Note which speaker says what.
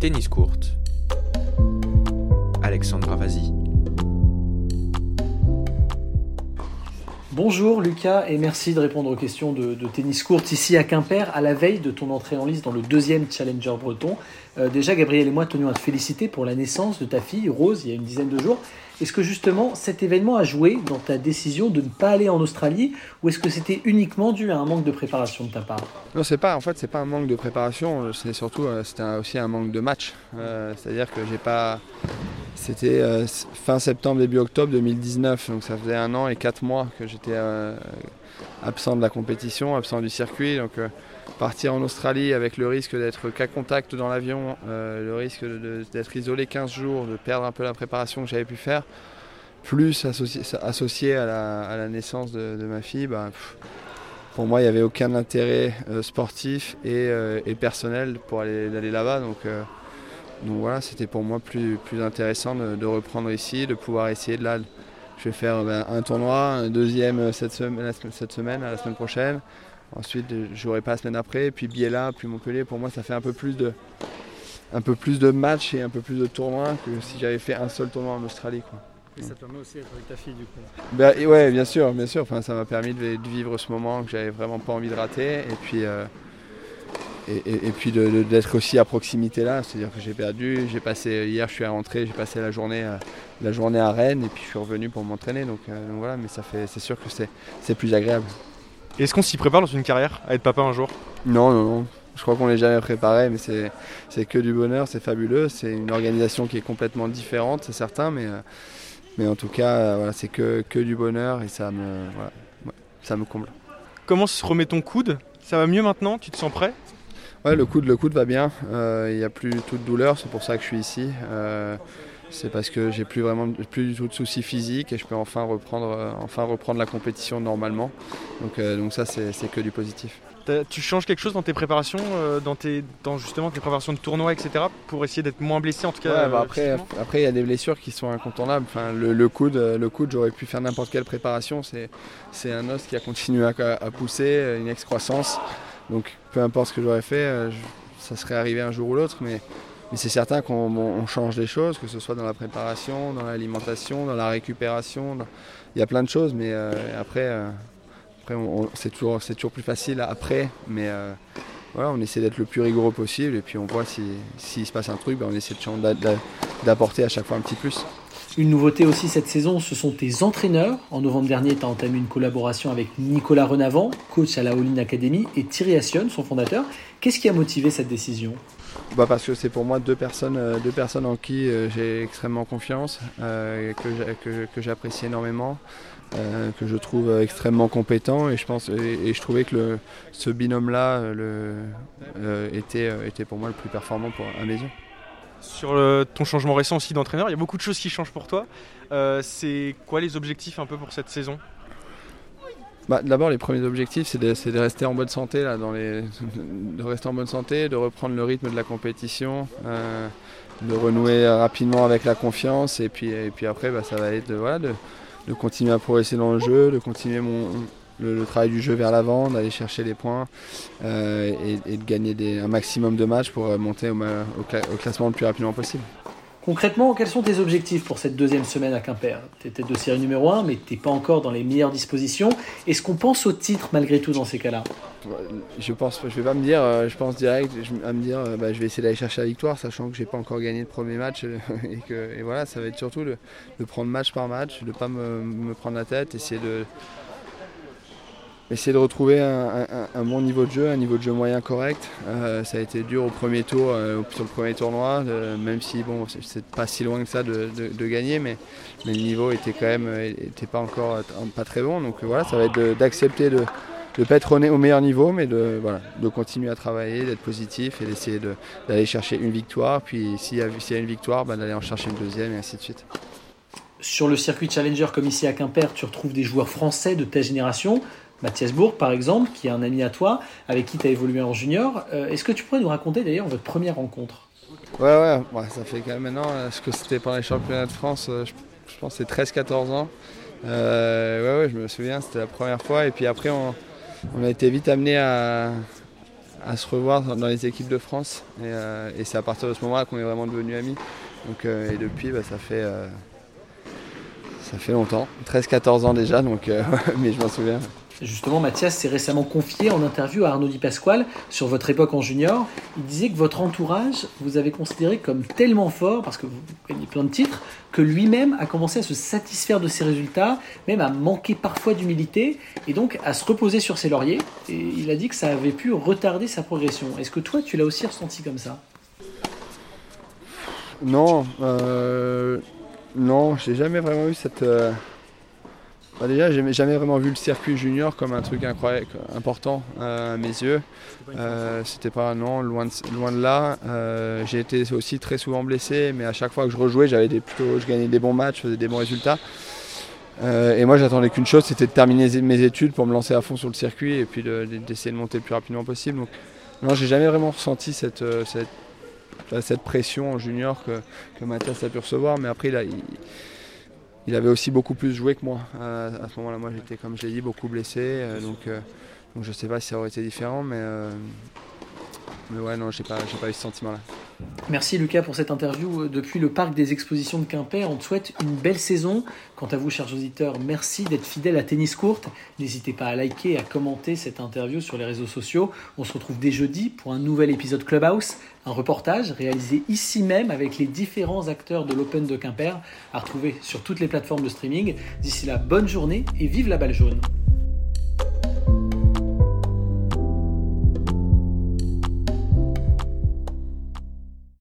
Speaker 1: Tennis courte. Alexandra Vazi.
Speaker 2: Bonjour Lucas et merci de répondre aux questions de, de tennis courte ici à Quimper à la veille de ton entrée en lice dans le deuxième Challenger breton. Euh, déjà Gabriel et moi tenions à te féliciter pour la naissance de ta fille Rose il y a une dizaine de jours. Est-ce que justement cet événement a joué dans ta décision de ne pas aller en Australie ou est-ce que c'était uniquement dû à un manque de préparation de ta part?
Speaker 3: Non, c'est pas. En fait, c'est pas un manque de préparation. C'est surtout, euh, c'était aussi un manque de match. Euh, C'est-à-dire que j'ai pas. C'était euh, fin septembre, début octobre 2019, donc ça faisait un an et quatre mois que j'étais euh, absent de la compétition, absent du circuit. Donc euh, partir en Australie avec le risque d'être qu'à contact dans l'avion, le risque d'être isolé 15 jours, de perdre un peu la préparation que j'avais pu faire, plus associé, à, la, naissance de, ma fille, bah, pour moi il n'y avait aucun intérêt sportif et, personnel pour aller d'aller là-bas. Donc, donc voilà, c'était pour moi plus, plus intéressant de, de reprendre ici, de pouvoir essayer de là. Je vais faire ben, un tournoi, un deuxième euh, cette semaine, la semaine- cette semaine, la semaine prochaine. Ensuite, je n'aurai pas la semaine après. Puis Biella, puis Montpellier. Pour moi, ça fait un peu plus de, un peu plus de matchs et un peu plus de tournois que si j'avais fait un seul tournoi en Australie. Quoi.
Speaker 4: Et ça te permet aussi d'être avec ta fille du coup.
Speaker 3: Ben, ouais, bien sûr, bien sûr. Enfin, ça m'a permis de, de vivre ce moment que j'avais vraiment pas envie de rater. Et puis, euh, et, et- et puis d'être aussi à proximité là. C'est-à-dire que j'ai perdu. J'ai passé hier, je suis rentré, j'ai passé la journée, euh, la journée à Rennes et puis je suis revenu pour m'entraîner. Donc, euh, donc voilà, mais ça fait, c'est sûr que c'est, plus agréable.
Speaker 4: Est-ce qu'on s'y prépare dans une carrière à être papa un jour?
Speaker 3: Non, non, non. Je crois qu'on n'est jamais préparé, mais c'est, que du bonheur, c'est fabuleux. C'est une organisation qui est complètement différente, c'est certain, mais, euh, mais en tout cas, voilà, c'est que, que du bonheur et ça me, voilà, ouais, ça me comble.
Speaker 4: Comment se remet ton coude? Ça va mieux maintenant? Tu te sens prêt?
Speaker 3: Ouais, le coude, le coude va bien. Euh, Il n'y a plus toute douleur, c'est pour ça que je suis ici. Euh, c'est parce que j'ai plus vraiment plus du tout de soucis physiques et je peux enfin reprendre, euh, enfin reprendre la compétition normalement. Donc, donc ça, c'est que du positif.
Speaker 4: Tu changes quelque chose dans tes préparations, euh, dans, tes, dans justement tes préparations de tournoi, etc. pour essayer d'être moins blessé en tout cas
Speaker 3: Ouais, bah après, après, il y a des blessures qui sont incontournables. Enfin, le, le coude, le coude, j'aurais pu faire n'importe quelle préparation. C'est, c'est un os qui a continué à, à pousser, une excroissance. Donc, peu importe ce que j'aurais fait, euh, ça serait arrivé un jour ou l'autre. Mais, c'est certain qu'on on change des choses, que ce soit dans la préparation, dans l'alimentation, dans la récupération. Il y a plein de choses, mais euh, après, euh, c'est, toujours, plus facile après. Mais on essaie d'être le plus rigoureux possible et puis on voit si- s'il se passe un truc, ben, on essaie d'apporter à chaque fois un petit plus.
Speaker 2: Une nouveauté aussi cette saison, ce sont tes entraîneurs. En novembre dernier, tu as entamé une collaboration avec Nicolas Renavant, coach à la All-In Academy, et Thierry Assion, son fondateur. Qu'est-ce qui a motivé cette décision?
Speaker 3: Bah parce que c'est pour moi deux personnes, euh, deux personnes en qui euh, j'ai extrêmement confiance, euh, que j'a- que, que j'apprécie énormément, que je trouve extrêmement compétent et je pense trouvais que ce était, euh, était pour moi le plus performant pour, à mes yeux.
Speaker 4: Sur ton changement récent aussi d'entraîneur, il y a beaucoup de choses qui changent pour toi. Euh, c'est quoi les objectifs un peu pour cette saison?
Speaker 3: Bah, D'abord, les premiers objectifs, c'est de, rester en bonne santé, de rester en bonne santé, de reprendre le rythme de la compétition, euh, de renouer rapidement avec la confiance, et puis, et puis après, bah, ça va être de continuer à progresser dans le jeu, de continuer mon, le, le travail du jeu vers l'avant, d'aller chercher les points euh, et, et de gagner des, un maximum de matchs pour euh, monter au, ma- au cla- au classement le plus rapidement possible.
Speaker 2: Concrètement, quels sont tes objectifs pour cette deuxième semaine à Quimper? Tu es tête de série numéro 1, mais tu pas encore dans les meilleures dispositions. Est-ce qu'on pense au titre malgré tout dans ces cas-là?
Speaker 3: Je pense, je vais pas me dire, euh, je pense direct je- à me dire, bah, je vais essayer d'aller chercher la victoire, sachant que j'ai pas encore gagné le premier match et que et voilà, ça va être surtout de, prendre match par match, de pas me, me prendre la tête, essayer de essayer de retrouver un, bon niveau de jeu, un niveau de jeu moyen correct. Euh, ça a été dur au premier tour, euh, sur le premier tournoi, euh, même si bon, c'est- pas si loin que ça de, de- gagner, mais, mais le niveau était quand même, euh, était pas encore pas très bon. Donc voilà, ça va être d'accepter de, ne pas être au meilleur niveau, mais de, voilà, de continuer à travailler, d'être positif et d'essayer de- d'aller chercher une victoire. Puis s'il y, y a une victoire, bah, d'aller en chercher une deuxième et ainsi de suite.
Speaker 2: Sur le circuit Challenger comme ici à Quimper, tu retrouves des joueurs français de ta génération. Mathias Bourg, par exemple, qui est un ami à toi, avec qui tu as évolué en junior. Euh, Est-ce que tu pourrais nous raconter d'ailleurs votre première rencontre?
Speaker 3: Ouais, ouais, ça fait quand même maintenant, euh, ce que c'était pendant les championnats de France, euh, je, pense que c'est 13-14 ans. Euh, ouais, ouais, je me souviens, c'était la première fois. Et puis après, on, a été vite amené à, à se revoir dans les équipes de France. Et, c'est à partir de ce moment-là qu'on est vraiment devenus amis. Donc, et depuis, bah, ça fait ça fait longtemps, 13-14 ans déjà, donc, mais je m'en souviens.
Speaker 2: Justement, Mathias s'est récemment confié en interview à Arnaud Di Pasquale sur votre époque en junior. Il disait que votre entourage vous avait considéré comme tellement fort, parce que vous gagnez plein de titres, que lui-même a commencé à se satisfaire de ses résultats, même à manquer parfois d'humilité, et donc à se reposer sur ses lauriers. Et il a dit que ça avait pu retarder sa progression. Est-ce que toi, tu l'as aussi ressenti comme ça?
Speaker 3: Non, euh, non, j'ai jamais vraiment eu cette. Euh, bah déjà, j'ai jamais vraiment vu le circuit junior comme un truc incroyable, important euh, à mes yeux. Euh, C'était pas non, loin de, loin de là. Euh, j'ai été aussi très souvent blessé, mais à chaque fois que je rejouais, j'avais des plutôt, je gagnais des bons matchs, faisais des bons résultats. Euh, et moi, j'attendais qu'une chose, c'était de terminer mes études pour me lancer à fond sur le circuit et puis d'essayer de, monter le plus rapidement possible. Donc, non, j'ai jamais vraiment ressenti cette, cette, cette, pression en junior que, que Mathias a pu recevoir, mais après, il, il avait aussi beaucoup plus joué que moi. à ce moment-là, moi j'étais, comme je l'ai dit, beaucoup blessé. Euh, donc, euh, donc je ne sais pas si ça aurait été différent, mais, euh, mais ouais, non, je n'ai pas eu ce sentiment-là.
Speaker 2: Merci Lucas pour cette interview depuis le parc des expositions de Quimper. On te souhaite une belle saison. Quant à vous, chers auditeurs, merci d'être fidèles à Tennis Courte. N'hésitez pas à liker à commenter cette interview sur les réseaux sociaux. On se retrouve dès jeudi pour un nouvel épisode Clubhouse, un reportage réalisé ici même avec les différents acteurs de l'Open de Quimper, à retrouver sur toutes les plateformes de streaming. D'ici là, bonne journée et vive la balle jaune.